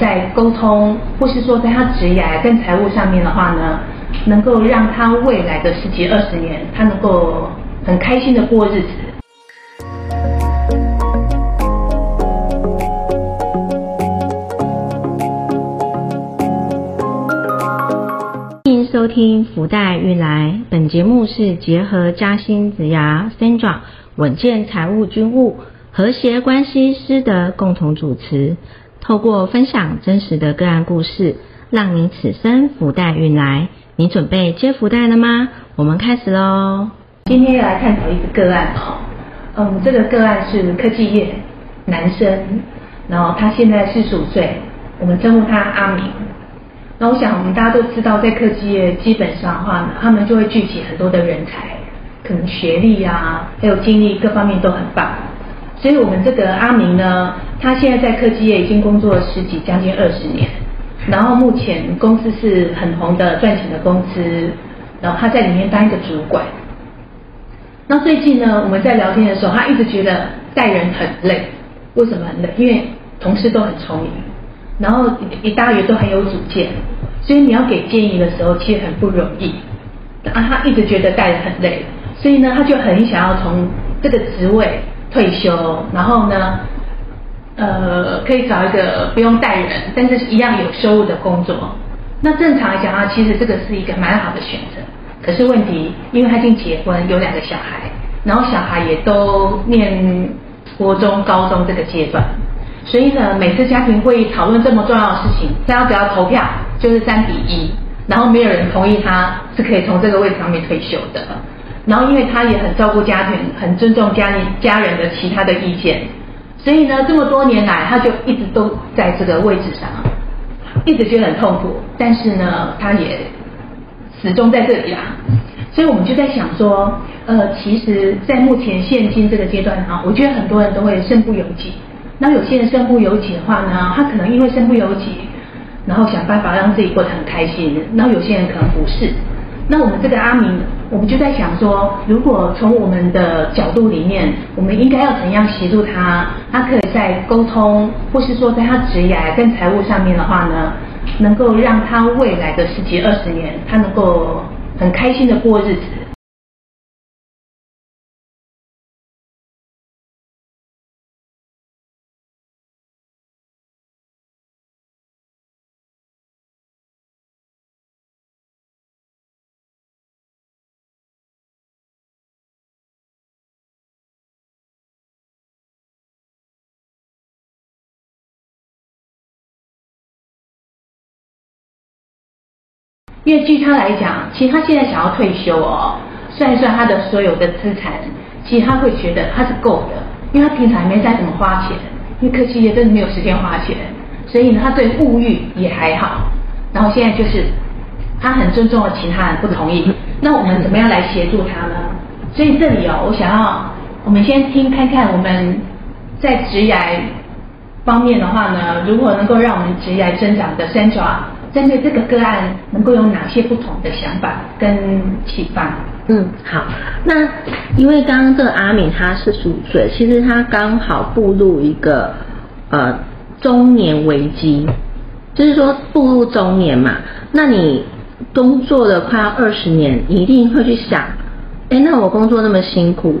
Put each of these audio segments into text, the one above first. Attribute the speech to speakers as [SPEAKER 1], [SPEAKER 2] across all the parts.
[SPEAKER 1] 在沟通，或是说在他职业跟财务上面的话呢，能够让他未来的十几二十年，他能够很开心的过日子。
[SPEAKER 2] 欢迎收听福袋运来，本节目是结合嘉兴子牙 Sandra 稳健财务军务和谐关系师的共同主持，透过分享真实的个案故事，让你此生福袋运来。你准备接福袋了吗？我们开始喽。
[SPEAKER 1] 今天要来探讨一个个案哦，嗯，这个个案是科技业男生，然后他现在四十五岁，我们称呼他阿明。那我想我们大家都知道，在科技业基本上的话呢，他们就会聚集很多的人才，可能学历啊，还有经历各方面都很棒。所以我们这个阿明呢，他现在在科技业已经工作了十几将近二十年，然后目前公司是很红的赚钱的公司，然后他在里面当一个主管。那最近呢，我们在聊天的时候，他一直觉得带人很累。为什么很累？因为同事都很聪明。然后一大约都很有主见，所以你要给建议的时候其实很不容易。啊，他一直觉得带人很累，所以呢，他就很想要从这个职位退休，然后呢，呃，可以找一个不用带人，但是一样有收入的工作。那正常来讲啊，其实这个是一个蛮好的选择。可是问题，因为他已经结婚，有两个小孩，然后小孩也都念国中、高中这个阶段。所以呢，每次家庭会议讨论这么重要的事情，他只要投票就是三比一，然后没有人同意他是可以从这个位置上面退休的。然后因为他也很照顾家庭，很尊重家里家人的其他的意见，所以呢，这么多年来他就一直都在这个位置上，一直觉得很痛苦，但是呢，他也始终在这里啦。所以我们就在想说，呃，其实，在目前现今这个阶段啊，我觉得很多人都会身不由己。那有些人身不由己的话呢，他可能因为身不由己，然后想办法让自己过得很开心。然后有些人可能不是。那我们这个阿明，我们就在想说，如果从我们的角度里面，我们应该要怎样协助他？他可以在沟通，或是说在他职业跟财务上面的话呢，能够让他未来的十几二十年，他能够很开心的过日子。因为据他来讲，其实他现在想要退休哦，算一算他的所有的资产，其实他会觉得他是够的，因为他平常没再怎么花钱，因为科技业真的没有时间花钱，所以呢，他对物欲也还好。然后现在就是他很尊重的其他人不同意，那我们怎么样来协助他呢？所以这里哦，我想要我们先听看看我们在职癌方面的话呢，如何能够让我们职癌增长的三爪。针对这个个案，能够有哪些不同的想法跟启发？
[SPEAKER 2] 嗯，好。那因为刚刚这个阿敏他是十五岁，其实他刚好步入一个呃中年危机，就是说步入中年嘛。那你工作了快要二十年，你一定会去想，哎，那我工作那么辛苦，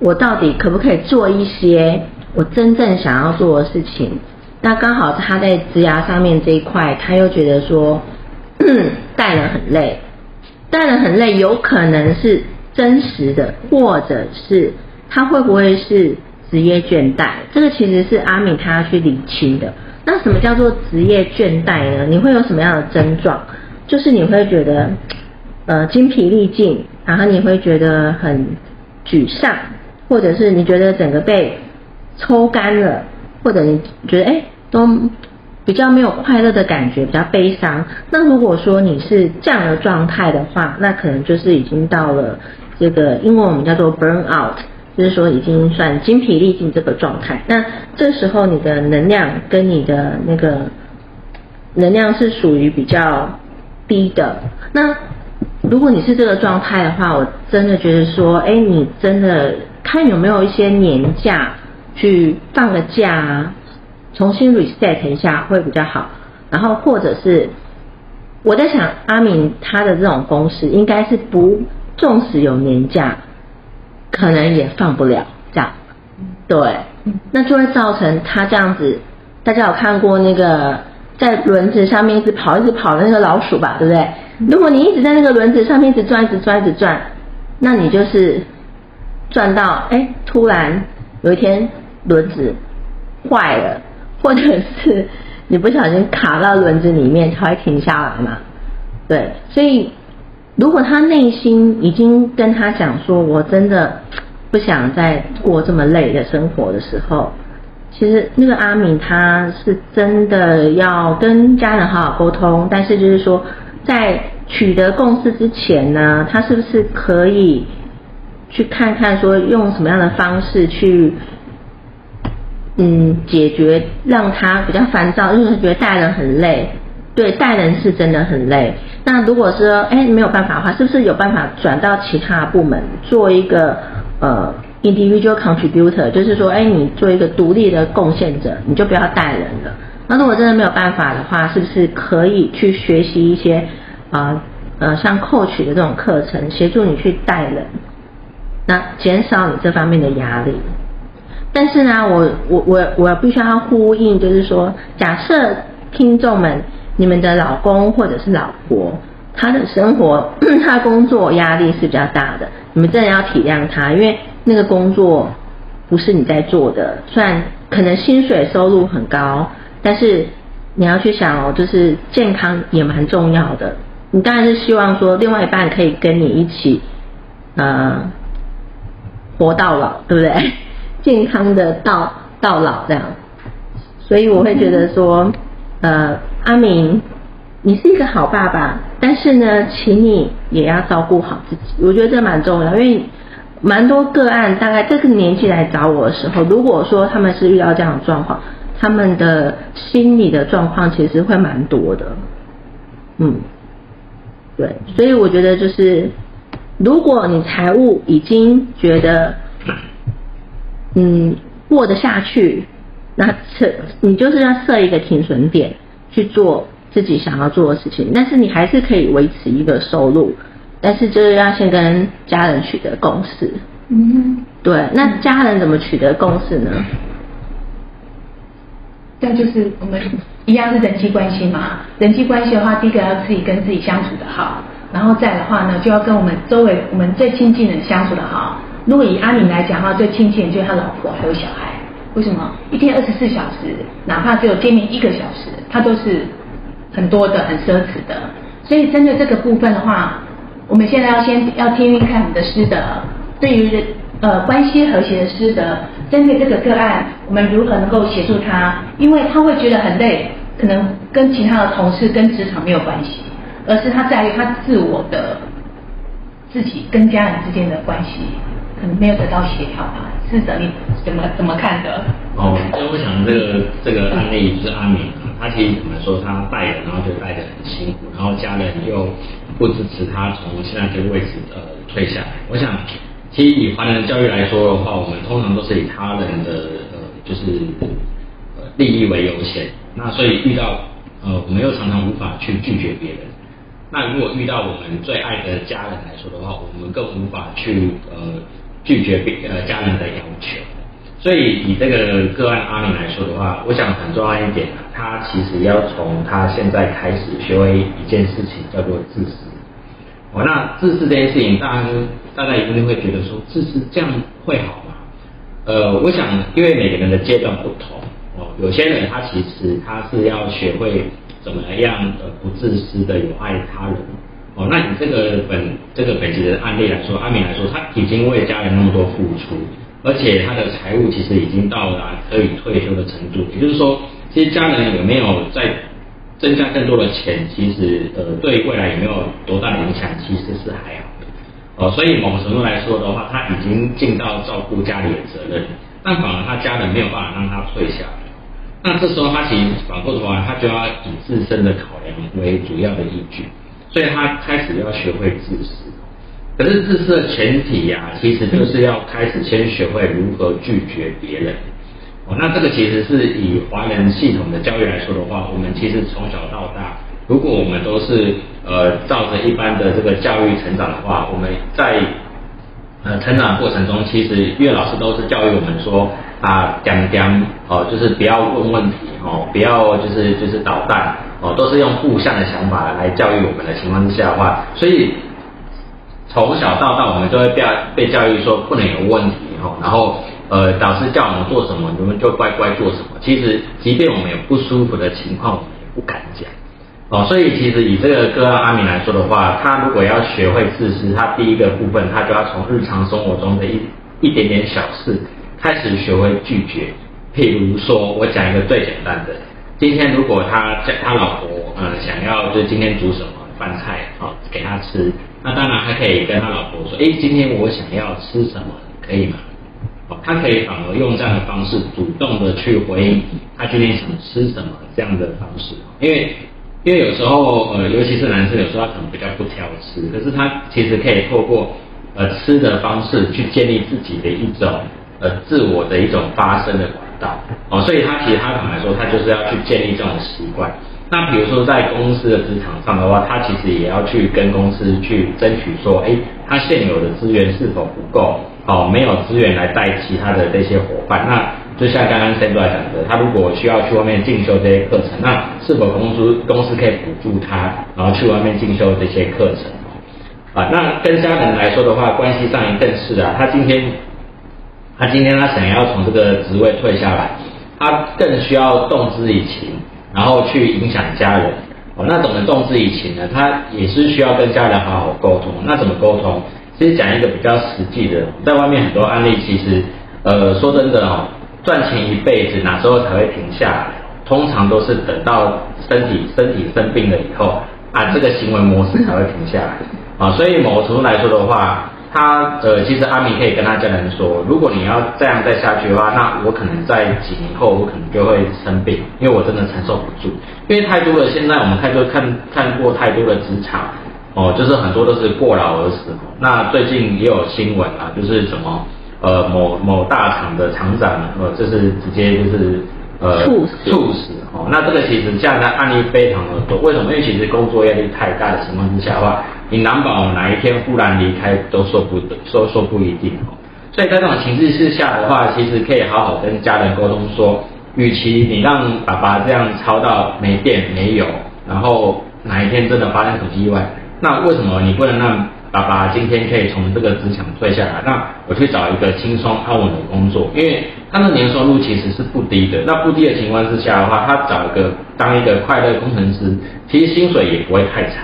[SPEAKER 2] 我到底可不可以做一些我真正想要做的事情？那刚好他在职牙上面这一块，他又觉得说 带了很累，带了很累，有可能是真实的，或者是他会不会是职业倦怠？这个其实是阿敏他要去理清的。那什么叫做职业倦怠呢？你会有什么样的症状？就是你会觉得呃精疲力尽，然后你会觉得很沮丧，或者是你觉得整个被抽干了。或者你觉得哎都比较没有快乐的感觉，比较悲伤。那如果说你是这样的状态的话，那可能就是已经到了这个英文我们叫做 burn out，就是说已经算精疲力尽这个状态。那这时候你的能量跟你的那个能量是属于比较低的。那如果你是这个状态的话，我真的觉得说，哎，你真的看有没有一些年假。去放个假啊，重新 reset 一下会比较好。然后或者是我在想，阿明他的这种公司应该是不，纵使有年假，可能也放不了这样。对，那就会造成他这样子。大家有看过那个在轮子上面一直跑、一直跑的那个老鼠吧？对不对？如果你一直在那个轮子上面一直转、一直转、一直转，那你就是转到哎，突然有一天轮子坏了，或者是你不小心卡到轮子里面，才会停下来嘛。对，所以如果他内心已经跟他讲说，我真的。不想再过这么累的生活的时候，其实那个阿敏他是真的要跟家人好好沟通，但是就是说在取得共识之前呢，他是不是可以去看看说用什么样的方式去嗯解决让他比较烦躁，因为觉得带人很累，对，带人是真的很累。那如果说哎没有办法的话，是不是有办法转到其他部门做一个？呃，individual contributor，就是说，哎，你做一个独立的贡献者，你就不要带人了。那如果真的没有办法的话，是不是可以去学习一些啊呃像 coach 的这种课程，协助你去带人，那减少你这方面的压力。但是呢，我我我我必须要呼应，就是说，假设听众们，你们的老公或者是老婆。他的生活，他工作压力是比较大的，你们真的要体谅他，因为那个工作不是你在做的，虽然可能薪水收入很高，但是你要去想哦，就是健康也蛮重要的。你当然是希望说另外一半可以跟你一起，呃，活到老，对不对？健康的到到老这样，所以我会觉得说，呃，阿明。你是一个好爸爸，但是呢，请你也要照顾好自己。我觉得这蛮重要，因为蛮多个案，大概这个年纪来找我的时候，如果说他们是遇到这样的状况，他们的心理的状况其实会蛮多的。嗯，对，所以我觉得就是，如果你财务已经觉得，嗯，过得下去，那设你就是要设一个停损点去做。自己想要做的事情，但是你还是可以维持一个收入，但是就是要先跟家人取得共识。嗯，对，那家人怎么取得共识呢？
[SPEAKER 1] 那就是我们一样是人际关系嘛。人际关系的话，第一个要自己跟自己相处的好，然后再的话呢，就要跟我们周围我们最亲近的人相处的好。如果以阿敏来讲的话，最亲近就是他老婆还有小孩。为什么？一天二十四小时，哪怕只有见面一个小时，他都是。很多的很奢侈的，所以针对这个部分的话，我们现在要先要听听看你的师德，对于呃关系和谐的师德，针对这个个案，我们如何能够协助他？因为他会觉得很累，可能跟其他的同事跟职场没有关系，而是他在于他自我的自己跟家人之间的关系，可能没有得到协调吧？师德你怎么怎么看的？
[SPEAKER 3] 哦，所以我想这个这个案例就是阿敏。他其实怎么说？他带人，然后就带的很辛苦，然后家人又不支持他从现在这个位置呃退下来。我想，其实以华人教育来说的话，我们通常都是以他人的呃就是呃利益为优先。那所以遇到呃我们又常常无法去拒绝别人。那如果遇到我们最爱的家人来说的话，我们更无法去呃拒绝别呃家人的要求。所以以这个个案阿明来说的话，我想很重要一点啊，他其实要从他现在开始学会一件事情，叫做自私。哦，那自私这件事情，大家大家一定会觉得说，自私这样会好吗？呃，我想因为每个人的阶段不同，哦，有些人他其实他是要学会怎么样呃不自私的有爱他人。哦，那你这个本这个本集的案例来说，阿明来说，他已经为家人那么多付出。而且他的财务其实已经到达可以退休的程度，也就是说，其实家人有没有在增加更多的钱，其实呃对未来有没有多大的影响，其实是还好的。哦，所以某程度来说的话，他已经尽到照顾家里的责任，但反而他家人没有办法让他退下来。那这时候他其实反过头来，他就要以自身的考量为主要的依据，所以他开始要学会自私。可是自私的前提呀，其实就是要开始先学会如何拒绝别人。哦，那这个其实是以华人系统的教育来说的话，我们其实从小到大，如果我们都是呃照着一般的这个教育成长的话，我们在呃成长过程中，其实岳老师都是教育我们说啊，讲讲哦，就是不要问问题哦，不要就是就是捣蛋哦，都是用互相的想法来教育我们的情况之下的话，所以从小到大我们就会被被教育说不能有问题哦，然后呃导师叫我们做什么，我们就乖乖做什么。其实即便我们有不舒服的情况，我们也不敢讲。哦，所以其实以这个个案阿明来说的话，他如果要学会自私，他第一个部分他就要从日常生活中的一一点点小事开始学会拒绝。譬如说，我讲一个最简单的，今天如果他叫他老婆，呃，想要就今天煮什么饭菜啊给他吃，那当然他可以跟他老婆说，哎，今天我想要吃什么，可以吗？哦，他可以反而用这样的方式主动的去回应他今天想吃什么这样的方式，因为。因为有时候，呃，尤其是男生，有时候他可能比较不挑吃，可是他其实可以透过呃吃的方式去建立自己的一种呃自我的一种发声的管哦，所以他其实他坦白说，他就是要去建立这种习惯。那比如说在公司的职场上的话，他其实也要去跟公司去争取说，哎，他现有的资源是否不够？哦，没有资源来带其他的这些伙伴，那。就像刚刚 Sandra 讲的，他如果需要去外面进修这些课程，那是否公司公司可以补助他，然后去外面进修这些课程？啊，那跟家人来说的话，关系上更是啊，他今天他今天他想要从这个职位退下来，他更需要动之以情，然后去影响家人。哦，那怎么动之以情呢？他也是需要跟家人好好沟通。那怎么沟通？其实讲一个比较实际的，在外面很多案例，其实呃说真的哦。赚钱一辈子，哪时候才会停下来？通常都是等到身体身体生病了以后，啊，这个行为模式才会停下来。啊，所以某个程度来说的话，他呃，其实阿米可以跟他家人说，如果你要这样再下去的话，那我可能在几年后，我可能就会生病，因为我真的承受不住。因为太多的现在我们太多看看过太多的职场，哦，就是很多都是过劳而死。那最近也有新闻啊，就是什么？呃，某某大厂的厂长，呃，就是直接就是
[SPEAKER 2] 呃猝死，
[SPEAKER 3] 猝死哦。那这个其实这样的案例非常的多。为什么？因为其实工作压力太大的情况之下的话，你难保哪一天忽然离开都说不得，说说不一定哦。所以在这种情势之下的话，其实可以好好跟家人沟通说，与其你让爸爸这样操到没电没油，然后哪一天真的发生什么意外，那为什么你不能让？爸爸今天可以从这个职场退下来，那我去找一个轻松安稳的工作，因为他的年收入其实是不低的。那不低的情况之下的话，他找一个当一个快乐工程师，其实薪水也不会太差。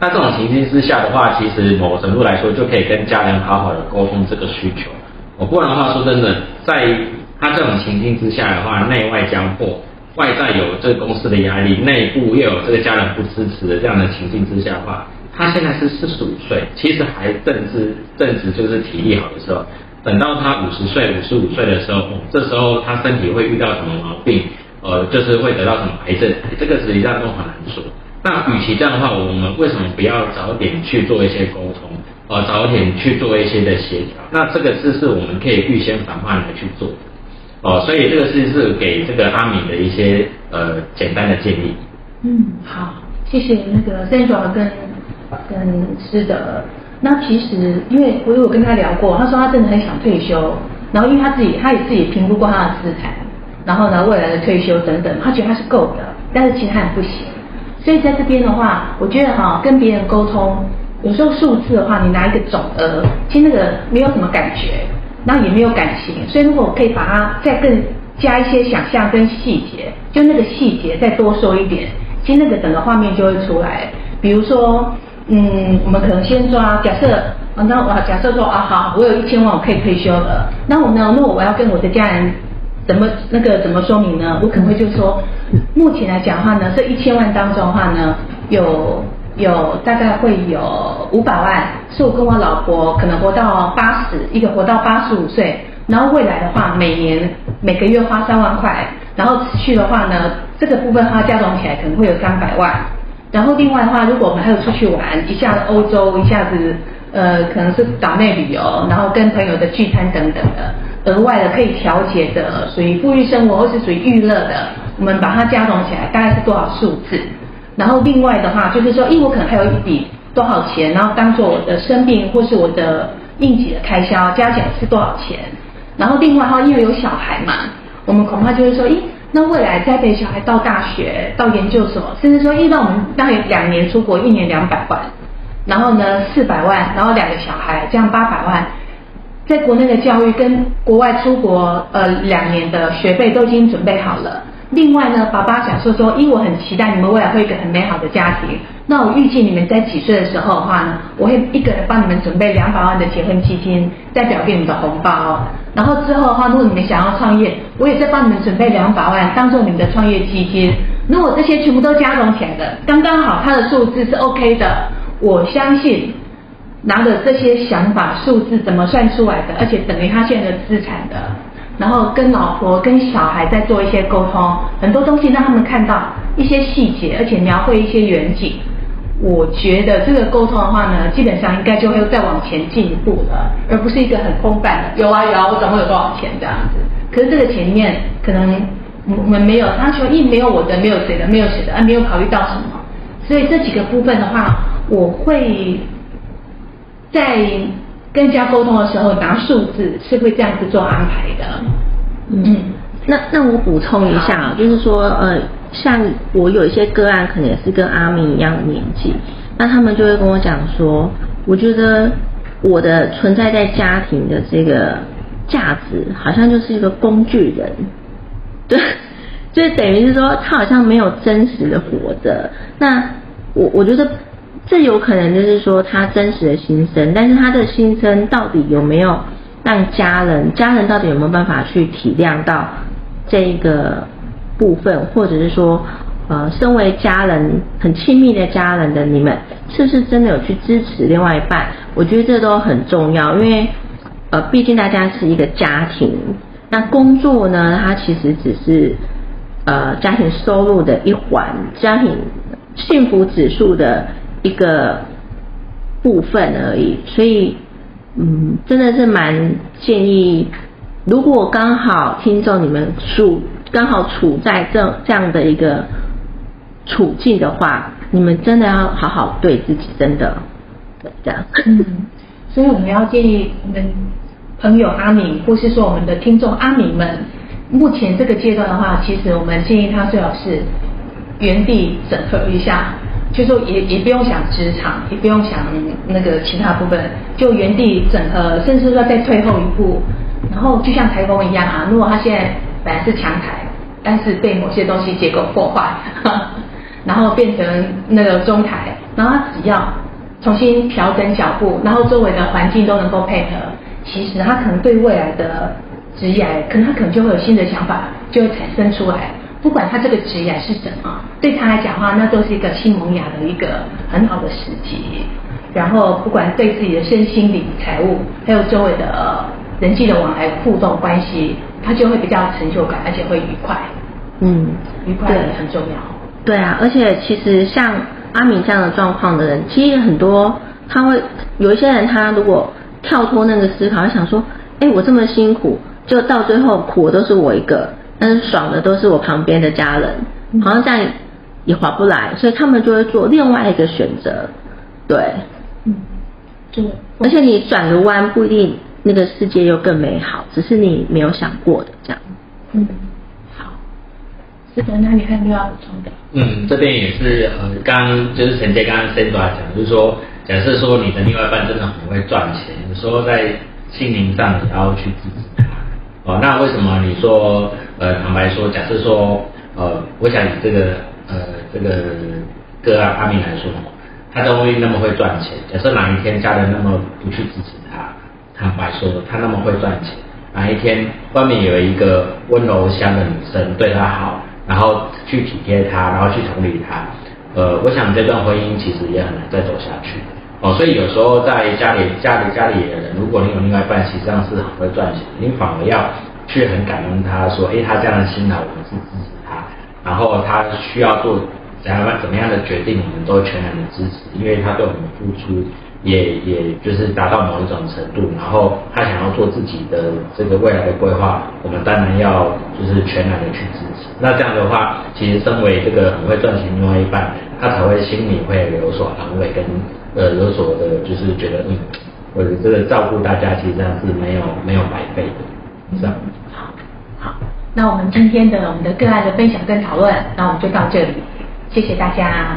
[SPEAKER 3] 那这种情境之下的话，其实某程度来说就可以跟家人好好的沟通这个需求。我不然的话，说真的，在他这种情境之下的话，内外交迫，外在有这个公司的压力，内部又有这个家人不支持的这样的情境之下的话。他现在是四十五岁，其实还正值正值就是体力好的时候。等到他五十岁、五十五岁的时候，这时候他身体会遇到什么毛病？呃，就是会得到什么癌症？这个实际上都很难说。那与其这样的话，我们为什么不要早点去做一些沟通？呃，早点去做一些的协调？那这个事是我们可以预先防范来去做。哦，所以这个事是给这个阿敏的一些呃简单的建议。
[SPEAKER 1] 嗯，好，谢谢那个三爪跟。跟师德，那其实因为我有跟他聊过，他说他真的很想退休，然后因为他自己他也自己评估过他的资产，然后呢未来的退休等等，他觉得他是够的，但是其实他人不行，所以在这边的话，我觉得哈跟别人沟通，有时候数字的话，你拿一个总额，其实那个没有什么感觉，然后也没有感情，所以如果我可以把它再更加一些想象跟细节，就那个细节再多说一点，其实那个整个画面就会出来，比如说。嗯，我们可能先抓假设，那我假设说啊，好，我有一千万，我可以退休了。那我呢？那我要跟我的家人怎么那个怎么说明呢？我可能会就说，目前来讲的话呢，这一千万当中的话呢，有有大概会有五百万是我跟我老婆可能活到八十，一个活到八十五岁，然后未来的话，每年每个月花三万块，然后持续的话呢，这个部分花加总起来可能会有三百万。然后另外的话，如果我们还有出去玩，一下子欧洲，一下子呃可能是岛内旅游，然后跟朋友的聚餐等等的，额外的可以调节的，属于富裕生活或是属于娱乐的，我们把它加总起来大概是多少数字？然后另外的话就是说，因为我可能还有一笔多少钱，然后当做我的生病或是我的应急的开销，加起来是多少钱？然后另外哈，因为有小孩嘛，我们恐怕就是说，咦，那未来栽培小孩到大学、到研究所，甚至说，一到我们大概两年出国，一年两百万，然后呢四百万，然后两个小孩，这样八百万。在国内的教育跟国外出国，呃，两年的学费都已经准备好了。另外呢，爸爸假设说，因为我很期待你们未来会一个很美好的家庭，那我预计你们在几岁的时候的话呢，我会一个人帮你们准备两百万的结婚基金，代表给你们的红包。然后之后的话，如果你们想要创业，我也再帮你们准备两百万，当做你们的创业基金。如果这些全部都加总起来的，刚刚好，它的数字是 OK 的，我相信。拿着这些想法、数字怎么算出来的，而且等于他现在的资产的，然后跟老婆、跟小孩在做一些沟通，很多东西让他们看到一些细节，而且描绘一些远景。我觉得这个沟通的话呢，基本上应该就会再往前进一步了，而不是一个很空泛的。有啊有啊，我总共有多少钱这样子？可是这个钱里面可能我们没有，他说一没有我的，没有谁的，没有谁的，啊没有考虑到什么。所以这几个部分的话，我会。在跟人家沟通的时候，拿数字是会这样子做安排的。
[SPEAKER 2] 嗯，那那我补充一下，就是说，呃，像我有一些个案，可能也是跟阿明一样的年纪，那他们就会跟我讲说，我觉得我的存在在家庭的这个价值，好像就是一个工具人，对，就等于是说，他好像没有真实的活着。那我我觉得。这有可能就是说他真实的心声，但是他的心声到底有没有让家人，家人到底有没有办法去体谅到这个部分，或者是说，呃，身为家人很亲密的家人的你们，是不是真的有去支持另外一半？我觉得这都很重要，因为呃，毕竟大家是一个家庭，那工作呢，它其实只是呃家庭收入的一环，家庭幸福指数的。一个部分而已，所以嗯，真的是蛮建议，如果刚好听众你们处刚好处在这这样的一个处境的话，你们真的要好好对自己，真的这样。
[SPEAKER 1] 嗯，所以我们要建议我们朋友阿敏，或是说我们的听众阿敏们，目前这个阶段的话，其实我们建议他最好是原地整合一下。就说也也不用想职场，也不用想那个其他部分，就原地整合，甚至说再退后一步，然后就像台风一样啊，如果他现在本来是强台，但是被某些东西结构破坏，然后变成那个中台，然后他只要重新调整脚步，然后周围的环境都能够配合，其实他可能对未来的职业，可能他可能就会有新的想法就会产生出来。不管他这个职业是什么，对他来讲的话，那都是一个新萌芽的一个很好的时机。然后不管对自己的身心灵、财务，还有周围的人际的往来互动关系，他就会比较成就感，而且会愉快。嗯，愉快也很重要。
[SPEAKER 2] 对啊，而且其实像阿敏这样的状况的人，其实很多他会有一些人，他如果跳脱那个思考，想说，哎，我这么辛苦，就到最后苦的都是我一个。但是爽的都是我旁边的家人，好像这样也划不来，所以他们就会做另外一个选择，对，嗯，对，而且你转个弯不一定那个世界又更美好，只是你没有想过的这样，
[SPEAKER 1] 嗯，好，是的，那你还有没有要补充的？
[SPEAKER 3] 嗯，这边也是呃，刚就是承接刚刚 Sandra 讲，就是说，假设说你的另外一半真的很会赚钱，有时候在心灵上也要去支持他，那为什么你说？呃，坦白说，假设说，呃，我想以这个呃这个个案阿明来说，他都会那么会赚钱。假设哪一天家人那么不去支持他，坦白说，他那么会赚钱，哪一天外面有一个温柔乡的女生对他好，然后去体贴他，然后去同理他，呃，我想这段婚姻其实也很难再走下去。哦，所以有时候在家里家里家里的人，如果你有另外一半，实际上是很会赚钱，你反而要。去很感恩他，说，哎，他这样的心态，我们是支持他。然后他需要做怎样怎么样的决定，我们都全然的支持，因为他对我们付出也也就是达到某一种程度，然后他想要做自己的这个未来的规划，我们当然要就是全然的去支持。那这样的话，其实身为这个很会赚钱另外一半，他才会心里会有所安慰，跟呃有所的，就是觉得嗯，我的这个照顾大家，其实这样是没有没有白费的，是吧？
[SPEAKER 1] 好，好，那我们今天的我们的个案的分享跟讨论，那我们就到这里，谢谢大家。